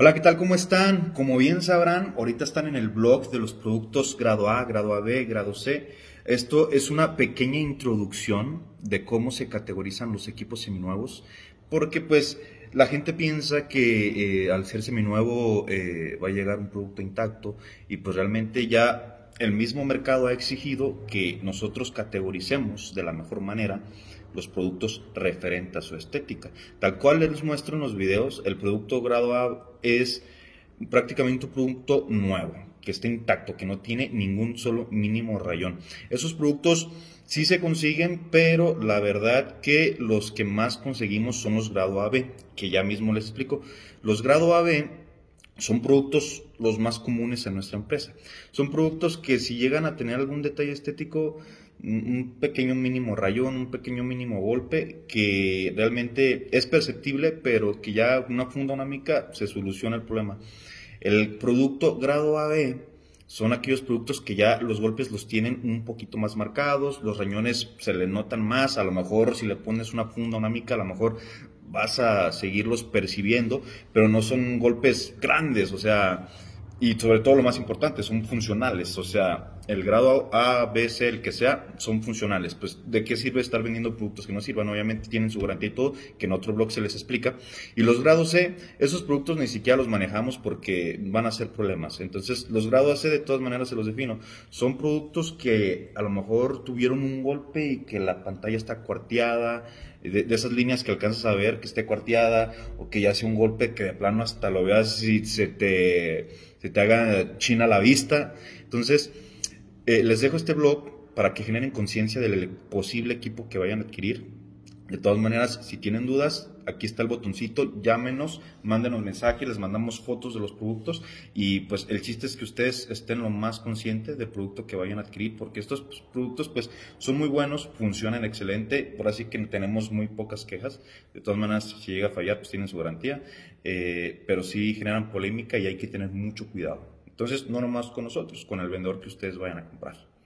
Hola, ¿qué tal? ¿Cómo están? Como bien sabrán, ahorita están en el blog de los productos grado A, grado AB, grado C. Esto es una pequeña introducción de cómo se categorizan los equipos seminuevos, porque pues la gente piensa que eh, al ser seminuevo eh, va a llegar un producto intacto y pues realmente ya el mismo mercado ha exigido que nosotros categoricemos de la mejor manera los productos referentes a su estética. Tal cual les muestro en los videos, el producto grado A es prácticamente un producto nuevo, que está intacto, que no tiene ningún solo mínimo rayón. Esos productos sí se consiguen, pero la verdad que los que más conseguimos son los grado AB, que ya mismo les explico. Los grado AB son productos los más comunes en nuestra empresa. Son productos que si llegan a tener algún detalle estético, un pequeño mínimo rayón, un pequeño mínimo golpe que realmente es perceptible, pero que ya una funda mica se soluciona el problema. El producto grado AB son aquellos productos que ya los golpes los tienen un poquito más marcados, los rayones se le notan más, a lo mejor si le pones una funda mica, a lo mejor vas a seguirlos percibiendo, pero no son golpes grandes, o sea, y sobre todo lo más importante, son funcionales, o sea, el grado A, B, C, el que sea, son funcionales. Pues, ¿de qué sirve estar vendiendo productos que no sirvan? Obviamente tienen su garantía y todo, que en otro blog se les explica. Y los grados C, esos productos ni siquiera los manejamos porque van a ser problemas. Entonces, los grados C, de todas maneras, se los defino. Son productos que a lo mejor tuvieron un golpe y que la pantalla está cuarteada, de, esas líneas que alcanzas a ver que esté cuarteada, o que ya sea un golpe que de plano hasta lo veas y se te, se te haga china la vista. Entonces, eh, les dejo este blog para que generen conciencia del posible equipo que vayan a adquirir. De todas maneras, si tienen dudas, aquí está el botoncito, llámenos, mándenos mensajes, les mandamos fotos de los productos y pues el chiste es que ustedes estén lo más conscientes del producto que vayan a adquirir porque estos pues, productos pues son muy buenos, funcionan excelente, por así que tenemos muy pocas quejas. De todas maneras, si llega a fallar, pues tienen su garantía, eh, pero sí generan polémica y hay que tener mucho cuidado. Entonces, no nomás con nosotros, con el vendedor que ustedes vayan a comprar.